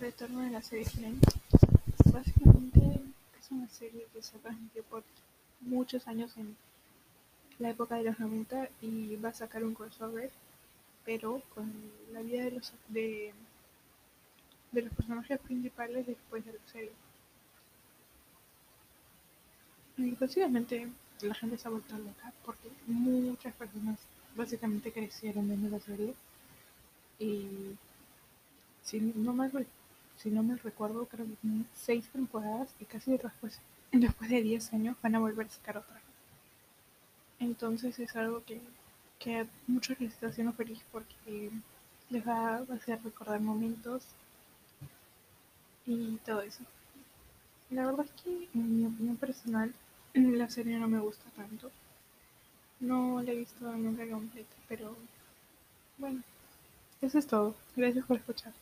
retorno de la serie Friends. Básicamente es una serie que se transmitió por muchos años en la época de los 90 y va a sacar un crossover, pero con la vida de los, de, de los personajes principales después de la serie. Y básicamente la gente se ha vuelto loca porque muchas personas básicamente crecieron viendo la serie y si no me, recuerdo creo que tiene seis temporadas y casi después, después de 10 años van a volver a sacar otra entonces es algo que, que a muchos les está haciendo feliz porque les va a hacer recordar momentos y todo eso. La verdad es que en mi opinión personal la serie no me gusta tanto. No la he visto nunca completa, pero bueno, eso es todo. Gracias por escuchar.